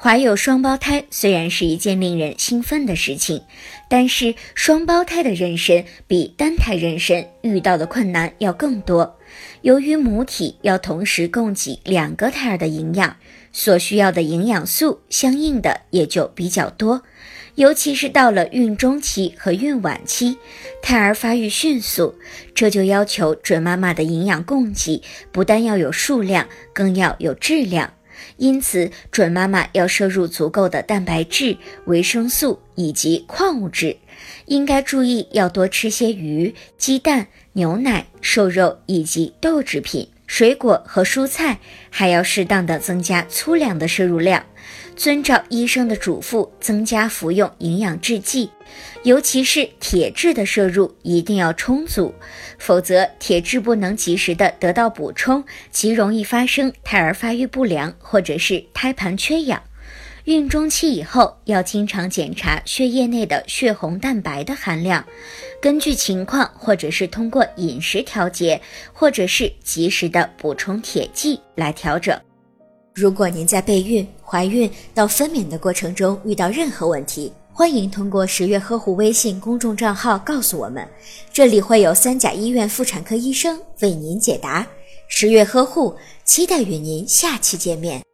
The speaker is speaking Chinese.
怀有双胞胎虽然是一件令人兴奋的事情，但是双胞胎的妊娠比单胎妊娠遇到的困难要更多。由于母体要同时供给两个胎儿的营养，所需要的营养素相应的也就比较多。尤其是到了孕中期和孕晚期，胎儿发育迅速，这就要求准妈妈的营养供给不但要有数量，更要有质量。因此，准妈妈要摄入足够的蛋白质、维生素以及矿物质，应该注意要多吃些鱼、鸡蛋、牛奶、瘦肉以及豆制品、水果和蔬菜，还要适当的增加粗粮的摄入量。遵照医生的嘱咐，增加服用营养制剂，尤其是铁质的摄入一定要充足，否则铁质不能及时的得到补充，极容易发生胎儿发育不良或者是胎盘缺氧。孕中期以后要经常检查血液内的血红蛋白的含量，根据情况或者是通过饮食调节，或者是及时的补充铁剂来调整。如果您在备孕、怀孕到分娩的过程中遇到任何问题，欢迎通过十月呵护微信公众账号告诉我们，这里会有三甲医院妇产科医生为您解答。十月呵护，期待与您下期见面。